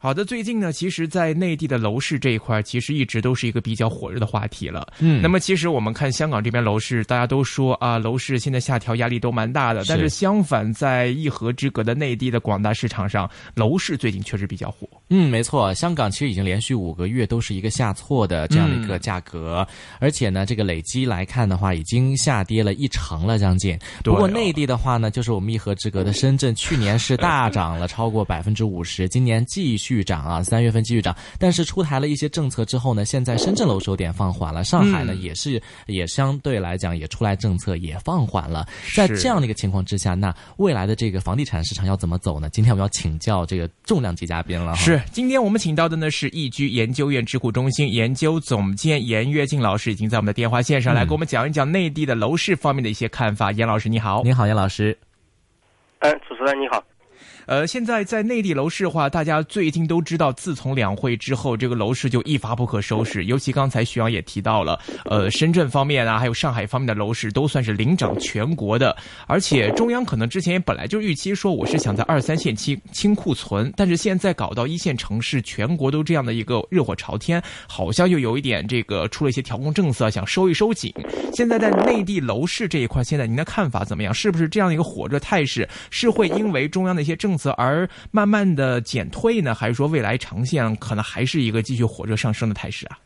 好的，最近呢，其实，在内地的楼市这一块，其实一直都是一个比较火热的话题了。嗯那么，其实我们看香港这边楼市，大家都说啊，楼市现在下调压力都蛮大的。但是相反，在一河之隔的内地的广大市场上，楼市最近确实比较火。嗯，没错，香港其实已经连续五个月都是一个下挫的这样的一个价格，而且呢，这个累积来看的话，已经下跌了一成了将近。不过内地的话呢，就是我们一河之隔的深圳，去年是大涨了超过百分之五十，今年继续涨啊，三月份继续涨。但是出台了一些政策之后呢，现在深圳楼市有点放缓了，上海呢、嗯也是也相对来讲也出来政策也放缓了。在这样的一个情况之下，那未来的这个房地产市场要怎么走呢？今天我们要请教这个重量级嘉宾了。是，今天我们请到的呢是易居研究院智库中心研究总监严跃进老师，已经在我们的电话线上来给我们讲一讲内地的楼市方面的一些看法。严老师你好，你好，严老师。嗯，主持人你好。呃，现在在内地楼市的话，大家最近都知道，自从两会之后，这个楼市就一发不可收拾。尤其刚才徐阳也提到了，呃，深圳方面啊，还有上海方面的楼市都算是领涨全国的。而且中央可能之前也本来就预期说，我是想在二三线清清库存，但是现在搞到一线城市，全国都这样的一个热火朝天，好像又有一点这个出了一些调控政策，想收一收紧。现在在内地楼市这一块，现在您的看法怎么样？是不是这样一个火热态势是会因为中央的一些政则而慢慢的减退呢？还是说未来长线可能还是一个继续火热上升的态势啊？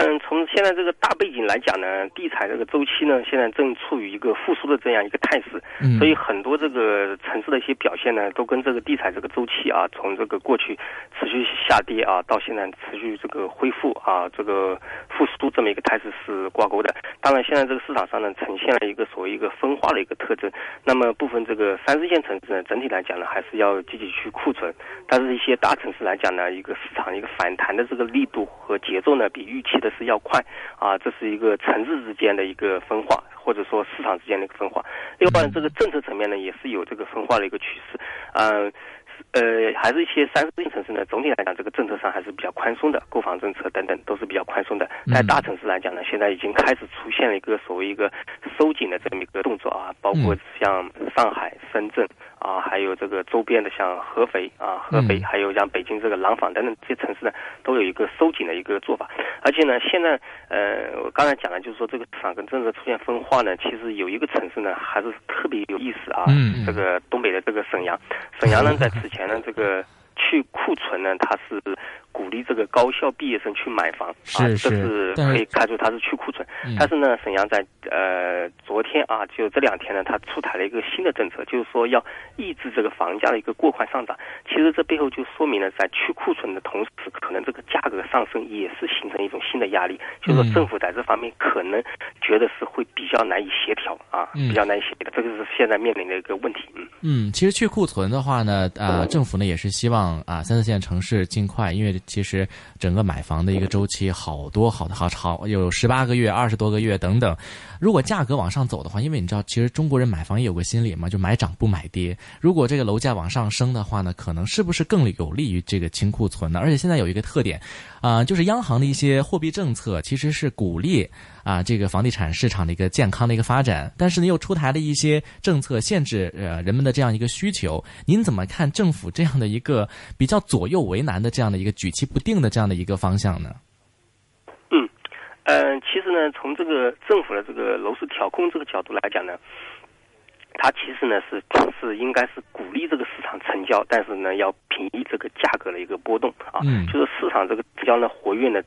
嗯，从现在这个大背景来讲呢，地产这个周期呢，现在正处于一个复苏的这样一个态势，嗯所以很多这个城市的一些表现呢，都跟这个地产这个周期啊，从这个过去持续下跌啊，到现在持续这个恢复啊，这个复苏这么一个态势是挂钩的。当然，现在这个市场上呢，呈现了一个所谓一个分化的一个特征。那么部分这个三四线城市呢，整体来讲呢，还是要积极去库存，但是一些大城市来讲呢，一个市场一个反弹的这个力度和节奏呢，比预期的是要快啊，这是一个城市之间的一个分化，或者说市场之间的一个分化。另外，这个政策层面呢，也是有这个分化的一个趋势，嗯、呃，还是一些三四线城市呢，总体来讲，这个政策上还是比较宽松的，购房政策等等都是比较宽松的。在大城市来讲呢，现在已经开始出现了一个所谓一个收紧的这么一个动作啊，包括像上海、深圳啊，还有这个周边的像合肥啊、合肥，嗯还有像北京这个廊坊等等这些城市呢，都有一个收紧的一个做法。而且呢，现在呃，我刚才讲了，就是说这个市场跟政策出现分化呢，其实有一个城市呢，还是特别有意思啊。嗯这个东北的这个沈阳，沈阳呢，在此前呢，这个去库存呢，它是鼓励这个高校毕业生去买房，是啊，这是可以看出它是去库存。嗯但是呢，沈阳在呃昨天啊，就这两天呢，它出台了一个新的政策，就是说要抑制这个房价的一个过快上涨。其实这背后就说明了，在去库存的同时，可能这个价格上升也是形成一种新的压力，就是嗯说政府在这方面可能觉得是会比较难以协调啊，嗯比较难以协调，这个是现在面临的一个问题。嗯。嗯，其实去库存的话呢，呃，政府呢也是希望啊，三四线城市尽快，因为其实整个买房的一个周期好多好好好有十八个月、二十多个月等等。如果价格往上走的话，因为你知道，其实中国人买房也有个心理嘛，就买涨不买跌。如果这个楼价往上升的话呢，可能是不是更有利于这个清库存呢？而且现在有一个特点，啊、就是央行的一些货币政策其实是鼓励啊这个房地产市场的一个健康的一个发展，但是呢又出台了一些政策限制呃人们的这样一个需求。您怎么看政府这样的一个比较左右为难的这样的一个举棋不定的这样的一个方向呢？嗯，呃，其实呢，从这个政府的这个楼市调控这个角度来讲呢，它其实呢是是应该是鼓励这个市场成交，但是呢要平抑这个价格的一个波动啊，嗯就是市场这个成交呢活跃呢。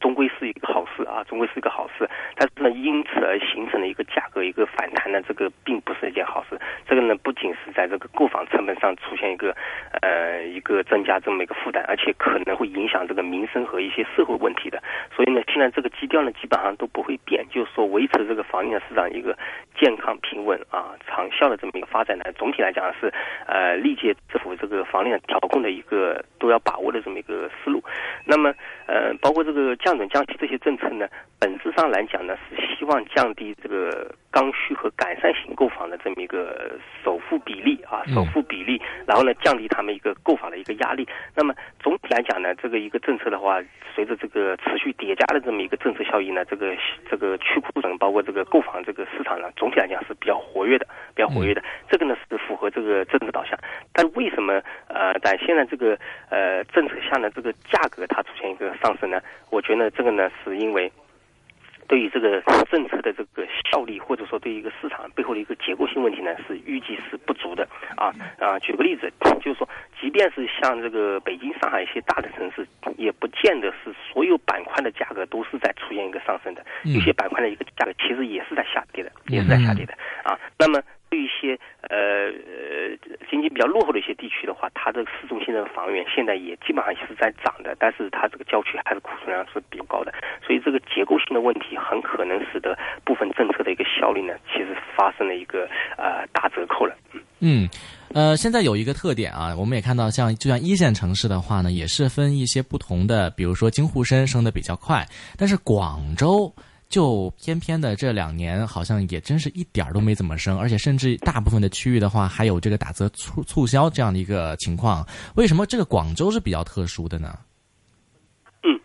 终归是一个好事啊，终归是一个好事。但是呢，因此而形成的一个价格一个反弹呢，这个并不是一件好事。这个呢，不仅是在这个购房成本上出现一个呃一个增加这么一个负担，而且可能会影响这个民生和一些社会问题的。所以呢，现在这个基调呢，基本上都不会变，就是说维持这个房地产市场一个健康平稳啊长效的这么一个发展呢，总体来讲是呃历届政府这个房地产调控的一个都要把握的这么一个思路。那么呃，包括这个价降准降息这些政策呢，本质上来讲呢，是希望降低这个刚需和改善型购房的这么一个首付比例啊，首付比例，然后呢降低他们一个购房的一个压力。那么总体来讲呢，这个一个政策的话，随着这个持续叠加的这么一个政策效应呢，这个这个去库存，包括这个购房这个市场呢，总体来讲是比较活跃的，比较活跃的。这个呢是符合这个政策导向。但为什么呃在现在这个呃政策下呢，这个价格它出现一个上升呢？我觉得这个呢是因为。对于这个政策的这个效力，或者说对于一个市场背后的一个结构性问题呢，是预计是不足的啊啊！举个例子，就是说，即便是像这个北京、上海一些大的城市，也不见得是所有板块的价格都是在出现一个上升的，有些板块的一个价格其实也是在下跌的，也是在下跌的啊。那么。对一些呃呃经济比较落后的一些地区的话，它的市中心的房源现在也基本上是在涨的，但是它这个郊区还是库存量是比较高的，所以这个结构性的问题很可能使得部分政策的一个效率呢，其实发生了一个呃打折扣了。嗯，呃，现在有一个特点啊，我们也看到，像就像一线城市的话呢，也是分一些不同的，比如说京沪深升的比较快，但是广州。就偏偏的这两年，好像也真是一点儿都没怎么升，而且甚至大部分的区域的话，还有这个打折促促销这样的一个情况。为什么这个广州是比较特殊的呢？嗯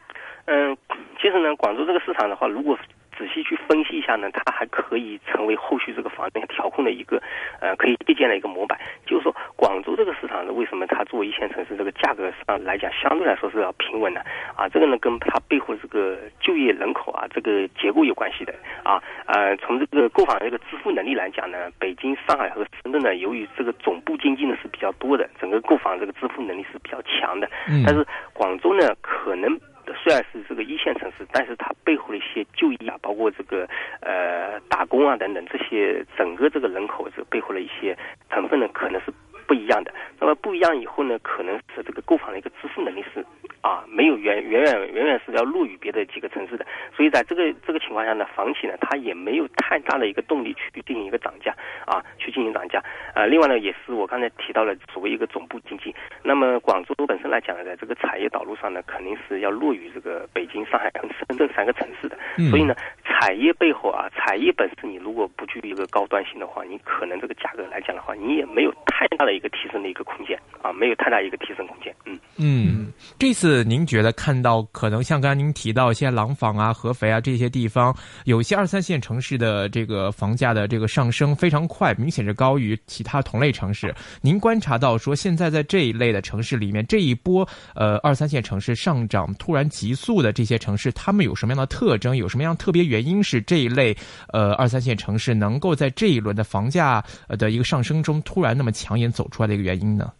嗯，其实呢，广州这个市场的话，如果。仔细去分析一下呢，它还可以成为后续这个房价调控的一个呃可以借鉴的一个模板。就是说，广州这个市场呢，为什么它作为一线城市，这个价格上来讲相对来说是要平稳的啊？这个呢，跟它背后这个就业人口啊这个结构有关系的啊。呃，从这个购房这个支付能力来讲呢，北京、上海和深圳呢，由于这个总部经济呢是比较多的，整个购房这个支付能力是比较强的。嗯。但是广州呢，可能。虽然是这个一线城市，但是它背后的一些就业啊，包括这个呃打工啊等等这些整个这个人口这背后的一些成分呢，可能是不一样的。那么不一样以后呢，可能是这个购房的一个支付能力是。啊，没有远远远远远是要落于别的几个城市的，所以在这个这个情况下呢，房企呢，它也没有太大的一个动力去进行一个涨价啊，去进行涨价。呃，另外呢，也是我刚才提到了所谓一个总部经济。那么广州本身来讲呢，在这个产业导入上呢，肯定是要落于这个北京、上海跟深圳三个城市的。所以呢，产业背后啊，产业本身你如果不具备一个高端性的话，你可能这个价格来讲的话，你也没有太大的一个提升的一个空间啊，没有太大一个提升空间。嗯嗯，这次。您觉得看到可能像刚才您提到一些廊坊啊、合肥啊这些地方，有些二三线城市的这个房价的这个上升非常快，明显是高于其他同类城市。您观察到说现在在这一类的城市里面，这一波呃二三线城市上涨突然急速的这些城市，他们有什么样的特征？有什么样特别原因是这一类呃二三线城市能够在这一轮的房价的一个上升中突然那么抢眼走出来的一个原因呢？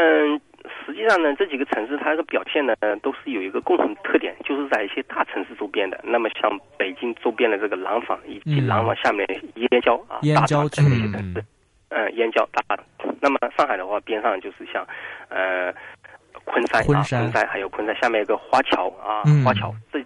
嗯嗯。实际上呢，这几个城市它的表现呢，都是有一个共同特点，就是在一些大城市周边的。那么像北京周边的这个廊坊以及廊坊下面燕郊啊，燕郊区的一些城市，嗯，燕郊大。那么上海的话，边上就是像呃昆山啊，昆山还有昆山下面一个花桥啊，花桥这。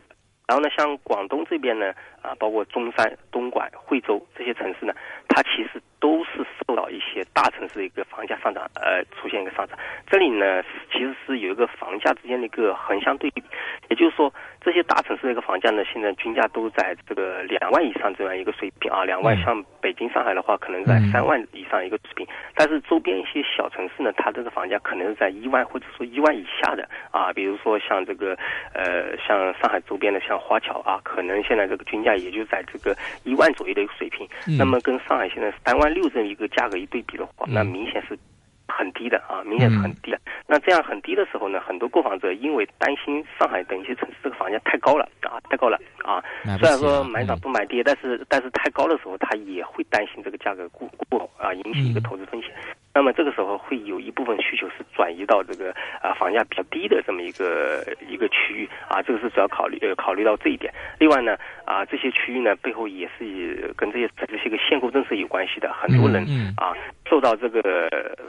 然后呢，像广东这边呢，啊，包括中山、东莞、惠州这些城市呢，它其实。都是受到一些大城市的一个房价上涨，呃，出现一个上涨。这里呢，其实是有一个房价之间的一个横向对比，也就是说，这些大城市的一个房价呢，现在均价都在这个两万以上这样一个水平啊。两万，像北京、上海的话，可能在三万以上一个水平。但是周边一些小城市呢，它这个房价可能是在一万或者说一万以下的啊。比如说像这个，呃，像上海周边的像花桥啊，可能现在这个均价也就在这个一万左右的一个水平。那么跟上海现在三万。六这一个价格一对比的话，那明显是很低的啊，明显是很低的。那这样很低的时候呢，很多购房者因为担心上海等一些城市这个房价太高了啊，太高了啊。虽然说买涨不买跌，但是但是太高的时候，他也会担心这个价格过过啊，引起一个投资风险。那么这个时候会有一部分需求是转移到这个啊房价比较低的这么一个一个区域啊，这个是主要考虑呃考虑到这一点。另外呢啊这些区域呢背后也是跟这些这些个限购政策有关系的，很多人啊受到这个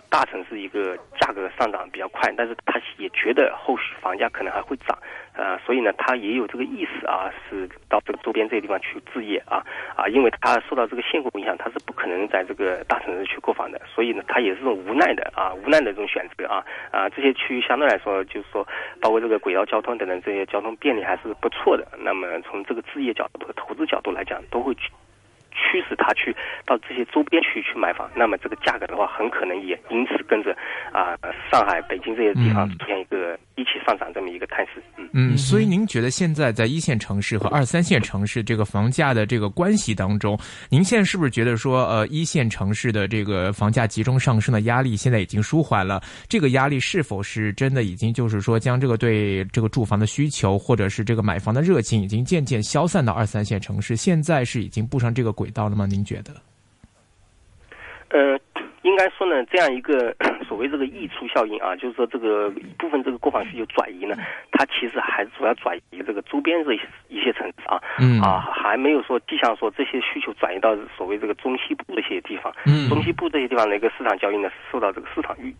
大城市一个价格上涨比较快，但是他也觉得后续房价可能还会涨。呃，所以呢，他也有这个意思啊，是到这个周边这些地方去置业啊啊，因为他受到这个限购影响，他是不可能在这个大城市去购房的，所以呢，他也是种无奈的啊，无奈的这种选择啊啊，这些区域相对来说，就是说，包括这个轨道交通等等这些交通便利还是不错的。那么从这个置业角度和投资角度来讲，都会去使他去到这些周边区去买房，那么这个价格的话，很可能也因此跟着啊上海、北京这些地方出现一个一起上涨这么一个态势。嗯嗯，所以您觉得现在在一线城市和二三线城市这个房价的这个关系当中，您现在是不是觉得说，呃，一线城市的这个房价集中上升的压力现在已经舒缓了？这个压力是否是真的已经就是说将这个对这个住房的需求或者是这个买房的热情已经渐渐消散到二三线城市？现在是已经步上这个轨道了吗？您觉得？呃，应该说呢，这样一个 所谓这个溢出效应啊，就是说这个一部分这个购房需求转移呢，它其实还主要转移这个周边这一些城市啊，嗯啊，还没有说迹象说这些需求转移到所谓这个中西部这些地方，嗯中西部这些地方的一个市场交易呢，受到这个市场预。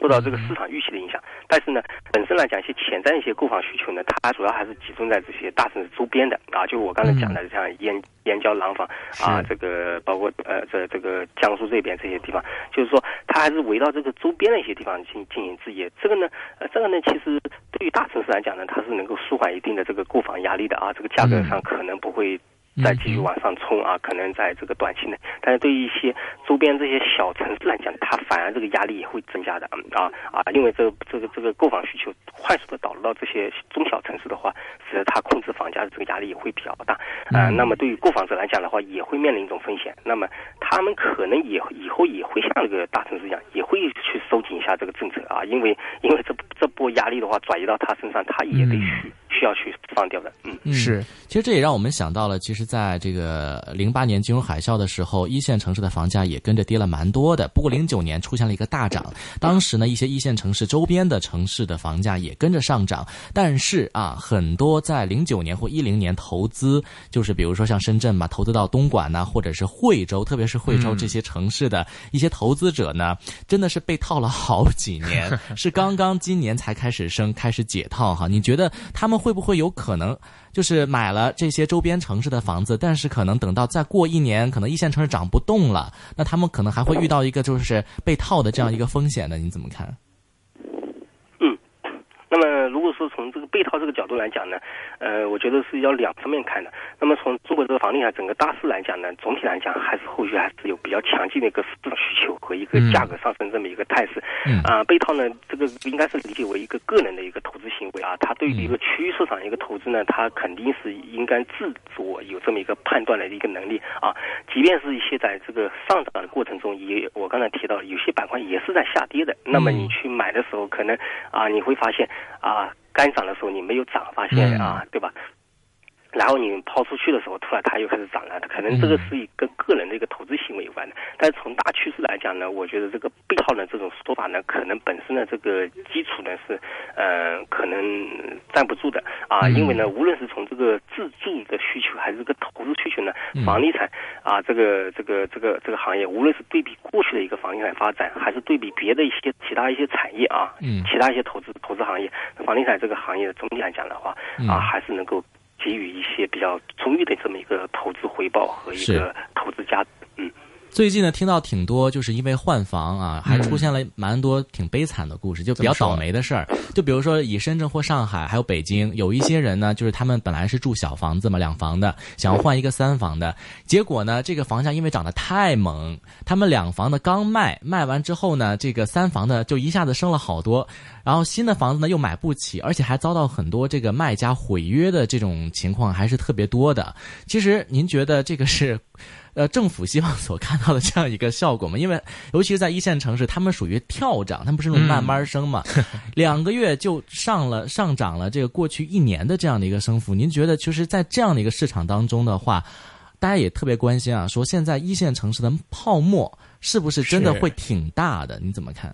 受到这个市场预期的影响，但是呢，本身来讲，一些潜在的一些购房需求呢，它主要还是集中在这些大城市周边的。啊，就我刚才讲的，像燕燕郊、廊坊啊，这个包括呃这这个江苏这边这些地方，就是说它还是围绕这个周边的一些地方进进行置业。这个呢，呃，这个呢，其实对于大城市来讲呢，它是能够舒缓一定的这个购房压力的啊，这个价格上可能不会。再继续往上冲啊，可能在这个短期内，但是对于一些周边这些小城市来讲，它反而这个压力也会增加的啊啊，因为这个这个这个购房需求快速的导入到这些中小城市的话，使得它控制房价的这个压力也会比较大。啊。那么对于购房者来讲的话，也会面临一种风险，那么他们可能也以后也会像这个大城市一样，也会去收紧一下这个政策啊，因为因为这这波压力的话转移到他身上，他也得需需要去放掉的。嗯，是，其实这也让我们想到了，其实。在这个零八年金融海啸的时候，一线城市的房价也跟着跌了蛮多的。不过零九年出现了一个大涨，当时呢，一些一线城市周边的城市的房价也跟着上涨。但是啊，很多在零九年或一零年投资，就是比如说像深圳嘛，投资到东莞呐，或者是惠州，特别是惠州这些城市的一些投资者呢，真的是被套了好几年，是刚刚今年才开始升，开始解套哈。你觉得他们会不会有可能？就是买了这些周边城市的房子，但是可能等到再过一年，可能一线城市涨不动了，那他们可能还会遇到一个就是被套的这样一个风险呢，你怎么看？如果说从这个被套这个角度来讲呢，呃，我觉得是要两方面看的。那么从中国这个房地产整个大势来讲呢，总体来讲还是后续还是有比较强劲的一个市场需求和一个价格上升这么一个态势。嗯啊，被套呢，这个应该是理解为一个个人的一个投资行为啊，它对于一个区域市场一个投资呢，它肯定是应该自主有这么一个判断的一个能力啊。即便是一些在这个上涨的过程中，也我刚才提到有些板块也是在下跌的，那么你去买的时候，可能啊你会发现啊该涨的时候你没有涨，发现啊对吧？然后你抛出去的时候，突然它又开始涨了，可能这个是一跟个人的一个投资行为有关的。但是从大趋势来讲呢，我觉得这个背靠的这种说法呢，可能本身的这个基础呢是，呃，可能站不住的啊。因为呢，无论是从这个自住的需求，还是这个投资需求呢，房地产啊，这个这个这个这个行业，无论是对比过去的一个房地产发展，还是对比别的一些其他一些产业啊，嗯，其他一些投资投资行业，房地产这个行业总体来讲的话，啊，还是能够。给予一些比较充裕的这么一个投资回报和一个投资价值，嗯。最近呢，听到挺多，就是因为换房啊，还出现了蛮多挺悲惨的故事，就比较倒霉的事儿。就比如说，以深圳或上海还有北京，有一些人呢，就是他们本来是住小房子嘛，两房的，想要换一个三房的，结果呢，这个房价因为涨得太猛，他们两房的刚卖，卖完之后呢，这个三房的就一下子升了好多，然后新的房子呢又买不起，而且还遭到很多这个卖家毁约的这种情况还是特别多的。其实您觉得这个是？呃，政府希望所看到的这样一个效果嘛？因为尤其是在一线城市，他们属于跳涨，他们不是那种慢慢升嘛，两个月就上了上涨了这个过去一年的这样的一个升幅。您觉得，其实，在这样的一个市场当中的话，大家也特别关心啊，说现在一线城市的泡沫是不是真的会挺大的？你怎么看？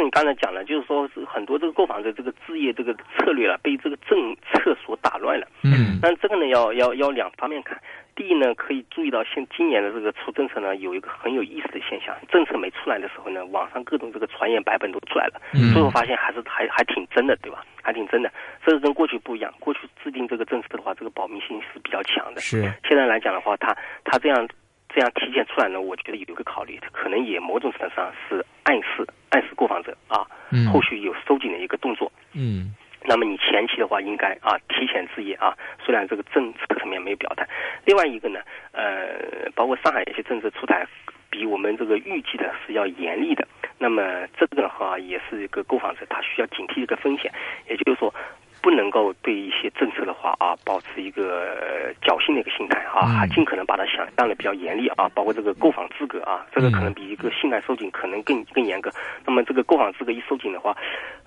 嗯，就是你刚才讲了，就是说是很多这个购房者这个置业这个策略了，被这个政策所打乱了。嗯，但这个呢，要要要两方面看。第一呢，可以注意到，现今年的这个出政策呢，有一个很有意思的现象。政策没出来的时候呢，网上各种这个传言版本都出来了，最后发现还是还还挺真的，对吧？还挺真的。这个跟过去不一样，过去制定这个政策的话，这个保密性是比较强的。是。现在来讲的话，它它这样这样体现出来呢，我觉得有一个考虑，可能也某种程度上是暗示暗示购房者啊，后续有收紧的一个动作。嗯。那么你前期的话应该啊提前置业啊，虽然这个政策层面没有表态。另外一个呢，呃，包括上海一些政策出台，比我们这个预计的是要严厉的。那么这个的话也是一个购房者他需要警惕一个风险，也就是说。不能够对一些政策的话啊，保持一个侥幸的一个心态啊，还尽可能把它想象的比较严厉啊，包括这个购房资格啊，这个可能比一个信贷收紧可能更更严格。那么这个购房资格一收紧的话，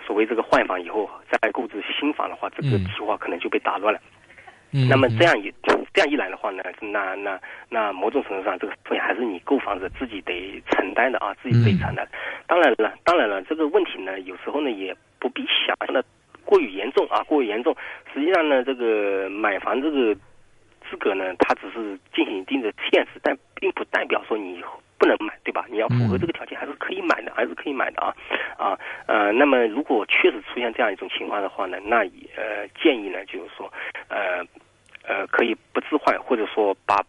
所谓这个换房以后再购置新房的话，这个计划可能就被打乱了。那么这样一这样一来的话呢，那那那某种程度上这个风险还是你购房者自己得承担的啊，自己得承担。当然了，当然了，这个问题呢，有时候呢也不必想象的。过于严重啊，过于严重。实际上呢，这个买房这个资格呢，它只是进行一定的限制，但并不代表说你不能买，对吧？你要符合这个条件，还是可以买的，还是可以买的啊啊呃。那么，如果确实出现这样一种情况的话呢，那呃建议呢，就是说呃呃可以不置换，或者说把。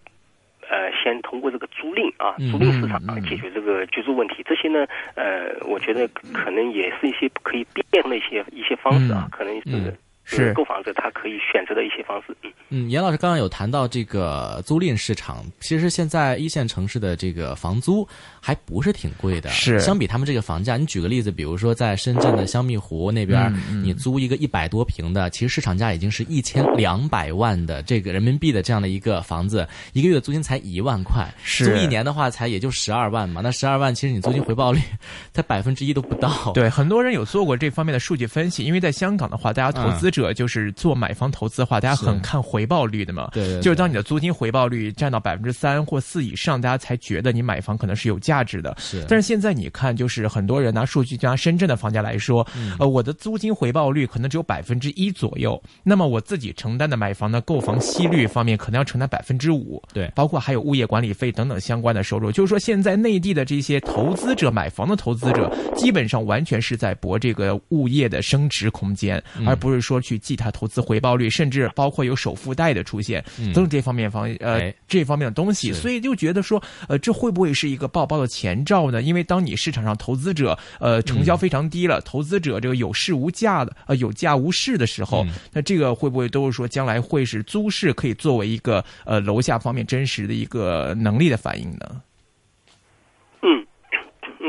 呃，先通过这个租赁啊，租赁市场来解决这个居住问题。这些呢，呃，我觉得可能也是一些可以变通的一些一些方式啊，可能是。是购房者他可以选择的一些方式。嗯，严老师刚刚有谈到这个租赁市场，其实现在一线城市的这个房租还不是挺贵的。是，相比他们这个房价，你举个例子，比如说在深圳的香蜜湖那边，你租一个一百多平的，其实市场价已经是一千两百万的这个人民币的这样的一个房子，一个月的租金才一万块，租一年的话才也就十二万嘛。那十二万其实你租金回报率 才百分之一都不到。对，很多人有做过这方面的数据分析，因为在香港的话，大家投资。者就是做买房投资的话，大家很看回报率的嘛。对，就是当你的租金回报率占到百分之三或四以上，大家才觉得你买房可能是有价值的。是，但是现在你看，就是很多人拿数据，拿深圳的房价来说，呃，我的租金回报率可能只有百分之一左右。那么我自己承担的买房的购房息率方面，可能要承担百分之五。对，包括还有物业管理费等等相关的收入。就是说，现在内地的这些投资者买房的投资者，基本上完全是在博这个物业的升值空间，而不是说去记它投资。回报率，甚至包括有首付贷的出现，都是这方面方呃这方面的东西，所以就觉得说，呃，这会不会是一个爆爆的前兆呢？因为当你市场上投资者呃成交非常低了，投资者这个有市无价的呃有价无市的时候，那这个会不会都是说将来会是租市可以作为一个呃楼下方面真实的一个能力的反应呢？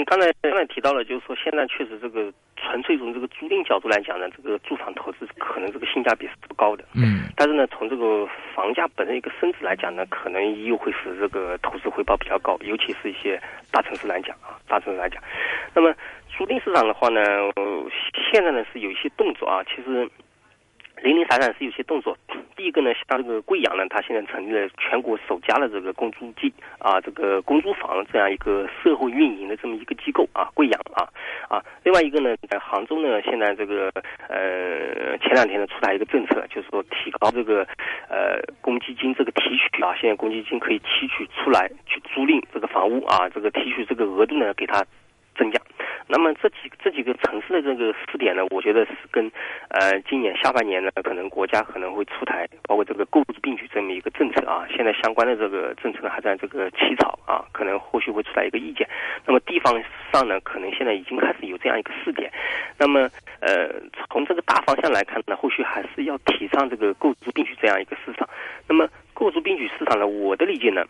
刚才刚才提到了，就是说现在确实这个。纯粹从这个租赁角度来讲呢，这个住房投资可能这个性价比是不高的。嗯。但是呢，从这个房价本身一个升值来讲呢，可能又会使这个投资回报比较高，尤其是一些大城市来讲啊，大城市来讲。那么租赁市场的话呢，现在呢是有一些动作啊，其实。零零散散是有些动作。第一个呢，像这个贵阳呢，它现在成立了全国首家的这个公租机啊，这个公租房这样一个社会运营的这么一个机构啊，贵阳啊啊。另外一个呢，在杭州呢，现在这个呃前两天呢出台一个政策，就是说提高这个呃公积金这个提取啊，现在公积金可以提取出来去租赁这个房屋啊，这个提取这个额度呢给它增加。那么这几这几个城市的这个试点呢，我觉得是跟，呃，今年下半年呢，可能国家可能会出台，包括这个购置并举这么一个政策啊。现在相关的这个政策还在这个起草啊，可能后续会出来一个意见。那么地方上呢，可能现在已经开始有这样一个试点。那么，呃，从这个大方向来看呢，后续还是要提倡这个购置并举这样一个市场。那么，购置并举市场呢，我的理解呢。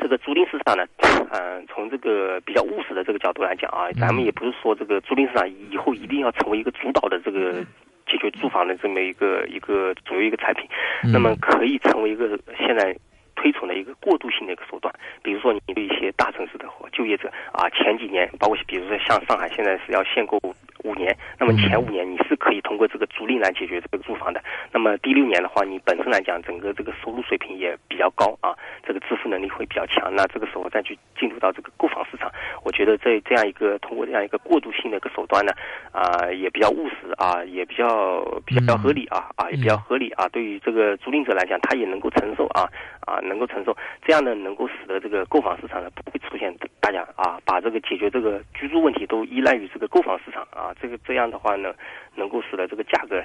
这个租赁市场呢，嗯，从这个比较务实的这个角度来讲啊，咱们也不是说这个租赁市场以后一定要成为一个主导的这个解决住房的这么一个一个主要一个产品，那么可以成为一个现在推崇的一个过渡性的一个手段。比如说，你对一些大城市的就业者啊，前几年包括比如说像上海现在是要限购。五年，那么前五年你是可以通过这个租赁来解决这个住房的。那么第六年的话，你本身来讲，整个这个收入水平也比较高啊，这个支付能力会比较强。那这个时候再去进入到这个购房市场，我觉得这这样一个通过这样一个过渡性的一个手段呢，啊，也比较务实啊，也比较比较合理啊，啊，也比较合理啊。对于这个租赁者来讲，他也能够承受啊，啊，能够承受。这样呢，能够使得这个购房市场呢不会出现大家啊，把这个解决这个居住问题都依赖于这个购房市场啊。这个这样的话呢，能够使得这个价格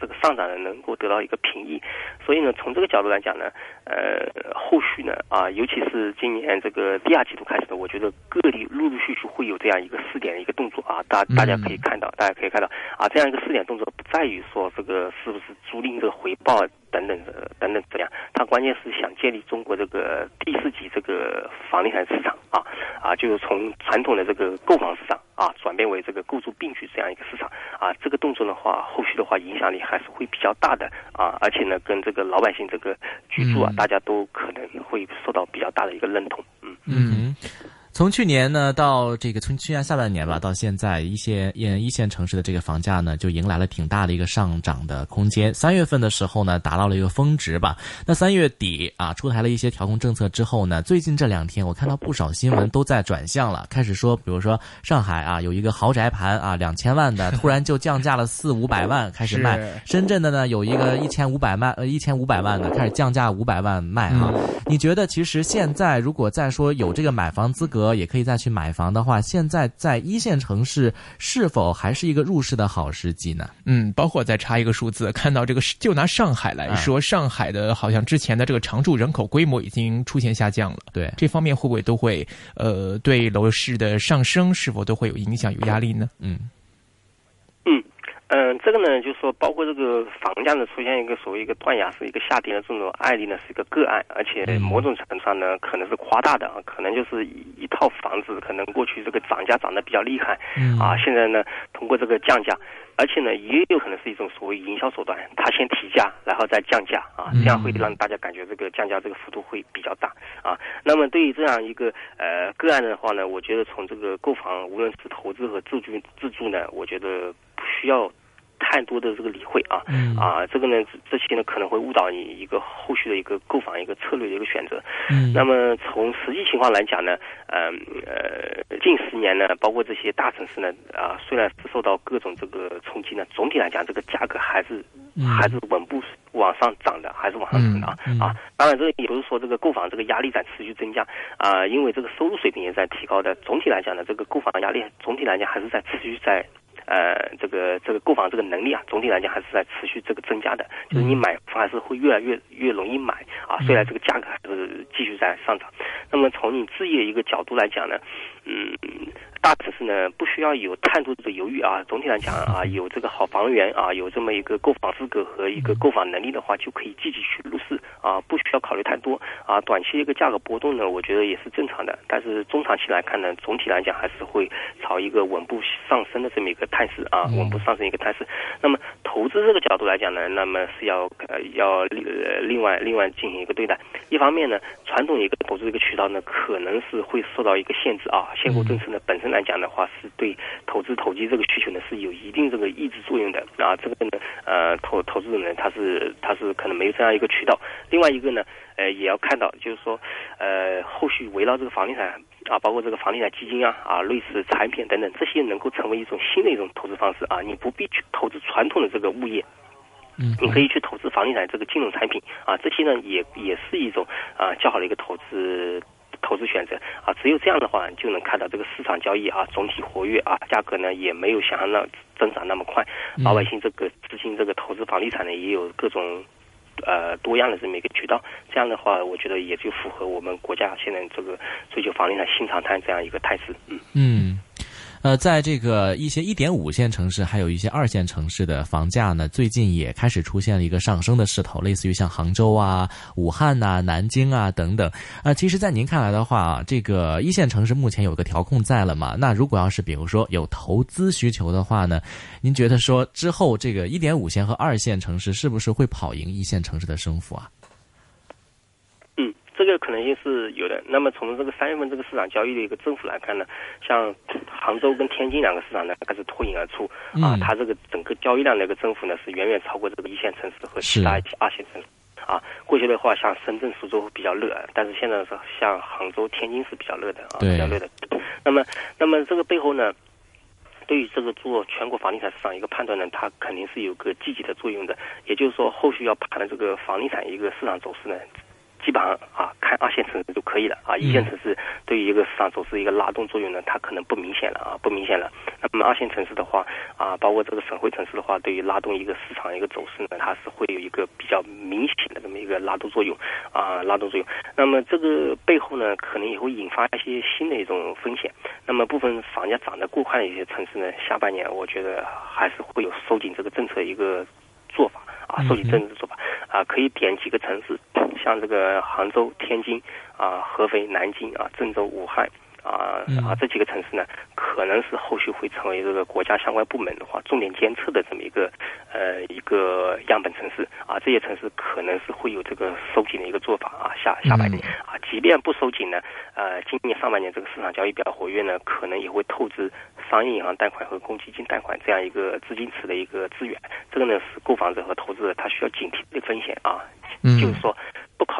这个上涨呢能够得到一个平抑。所以呢，从这个角度来讲呢，呃，后续呢啊，尤其是今年这个第二季度开始的，我觉得各地陆陆续续会有这样一个试点的一个动作啊，大大家可以看到，大家可以看到啊，这样一个试点动作不在于说这个是不是租赁这个回报等等的等等这样，他关键是想建立中国这个第四级这个房地产市场啊啊，就是从传统的这个购房市场啊转变为这个构筑并举这样一个市场啊，这个动作的话，后续的话影响力还是会比较大的啊，而且呢，跟这个老百姓这个居住啊，大家都可能会受到比较大的一个认同，嗯。嗯。从去年呢到这个从去年下半年吧，到现在一些一一线城市的这个房价呢，就迎来了挺大的一个上涨的空间。三月份的时候呢，达到了一个峰值吧。那三月底啊，出台了一些调控政策之后呢，最近这两天我看到不少新闻都在转向了，开始说，比如说上海啊，有一个豪宅盘啊，两千万的，突然就降价了四五百万开始卖；深圳的呢，有一个一千五百万呃一千五百万的，开始降价五百万卖啊。你觉得其实现在如果再说有这个买房资格？也可以再去买房的话，现在在一线城市是否还是一个入市的好时机呢？嗯，包括再插一个数字，看到这个，就拿上海来说，上海的好像之前的这个常住人口规模已经出现下降了。对，这方面会不会都会呃对楼市的上升是否都会有影响、有压力呢？嗯。嗯，这个呢，就是说，包括这个房价呢出现一个所谓一个断崖式一个下跌的这种案例呢，是一个个案，而且某种程度上呢，可能是夸大的啊，可能就是一套房子可能过去这个涨价涨得比较厉害，啊，现在呢通过这个降价，而且呢也有可能是一种所谓营销手段，他先提价，然后再降价啊，这样会让大家感觉这个降价这个幅度会比较大啊。那么对于这样一个呃个案的话呢，我觉得从这个购房，无论是投资和自住自住呢，我觉得不需要。太多的这个理会啊，嗯啊，这个呢，这些呢可能会误导你一个后续的一个购房一个策略的一个选择。嗯，那么从实际情况来讲呢，嗯呃，近十年呢，包括这些大城市呢，啊，虽然是受到各种这个冲击呢，总体来讲，这个价格还是还是稳步往上涨的，还是往上涨的啊。当然，这个也不是说这个购房这个压力在持续增加啊，因为这个收入水平也在提高的。总体来讲呢，这个购房压力总体来讲还是在持续在。呃，这个这个购房这个能力啊，总体来讲还是在持续这个增加的，就是你买房还是会越来越越容易买啊，虽然这个价格还是继续在上涨。那么从你置业一个角度来讲呢，嗯。大城市呢，不需要有太多的犹豫啊。总体来讲啊，有这个好房源啊，有这么一个购房资格和一个购房能力的话，就可以积极去入市啊，不需要考虑太多啊。短期一个价格波动呢，我觉得也是正常的。但是中长期来看呢，总体来讲还是会朝一个稳步上升的这么一个态势啊，稳步上升一个态势。那么投资这个角度来讲呢，那么是要呃要呃另外另外进行一个对待。一方面呢，传统一个投资一个渠道呢，可能是会受到一个限制啊，限购政策呢本身。来讲的话，是对投资投机这个需求呢是有一定这个抑制作用的啊。这个呢，呃，投投资人呢，他是他是可能没有这样一个渠道。另外一个呢，呃，也要看到，就是说，呃，后续围绕这个房地产啊，包括这个房地产基金啊啊，类似产品等等，这些能够成为一种新的一种投资方式啊。你不必去投资传统的这个物业，嗯，你可以去投资房地产这个金融产品啊。这些呢，也也是一种啊较好的一个投资。投资选择。啊，只有这样的话，就能看到这个市场交易啊总体活跃啊，价格呢也没有想象那增长那么快，老百姓这个资金这个投资房地产呢也有各种呃多样的这么一个渠道，这样的话，我觉得也就符合我们国家现在这个追求房地产新常态这样一个态势，嗯。嗯。呃，在这个一些一点五线城市，还有一些二线城市的房价呢，最近也开始出现了一个上升的势头，类似于像杭州啊、武汉呐、南京啊等等。啊，其实，在您看来的话，这个一线城市目前有个调控在了嘛？那如果要是比如说有投资需求的话呢，您觉得说之后这个一点五线和二线城市是不是会跑赢一线城市的升幅啊？这个可能性是有的。那么从这个三月份这个市场交易的一个增幅来看呢，像杭州跟天津两个市场呢开始脱颖而出啊，它这个整个交易量的一个增幅呢是远远超过这个一线城市和其他二线城市啊。过去的话，像深圳、苏州比较热，但是现在是像杭州、天津是比较热的啊，比较热的。那么，那么这个背后呢，对于这个做全国房地产市场一个判断呢，它肯定是有个积极的作用的。也就是说，后续要盘的这个房地产一个市场走势呢。基本上啊看二线城市就可以了啊，一线城市对于一个市场走势一个拉动作用呢，它可能不明显了啊，不明显了。那么二线城市的话啊，包括这个省会城市的话，对于拉动一个市场一个走势呢，它是会有一个比较明显的这么一个拉动作用啊，拉动作用。那么这个背后呢，可能也会引发一些新的一种风险。那么部分房价涨得过快的一些城市呢，下半年我觉得还是会有收紧这个政策一个做法啊，收紧政策的做法啊，可以点几个城市，像这个杭州、天津啊、合肥、南京啊、郑州、武汉。啊啊，这几个城市呢，可能是后续会成为这个国家相关部门的话重点监测的这么一个呃一个样本城市啊，这些城市可能是会有这个收紧的一个做法啊，下下半年啊，即便不收紧呢，呃，今年上半年这个市场交易比较活跃呢，可能也会透支商业银行贷款和公积金贷款这样一个资金池的一个资源，这个呢是购房者和投资者他需要警惕的风险啊，就是说。不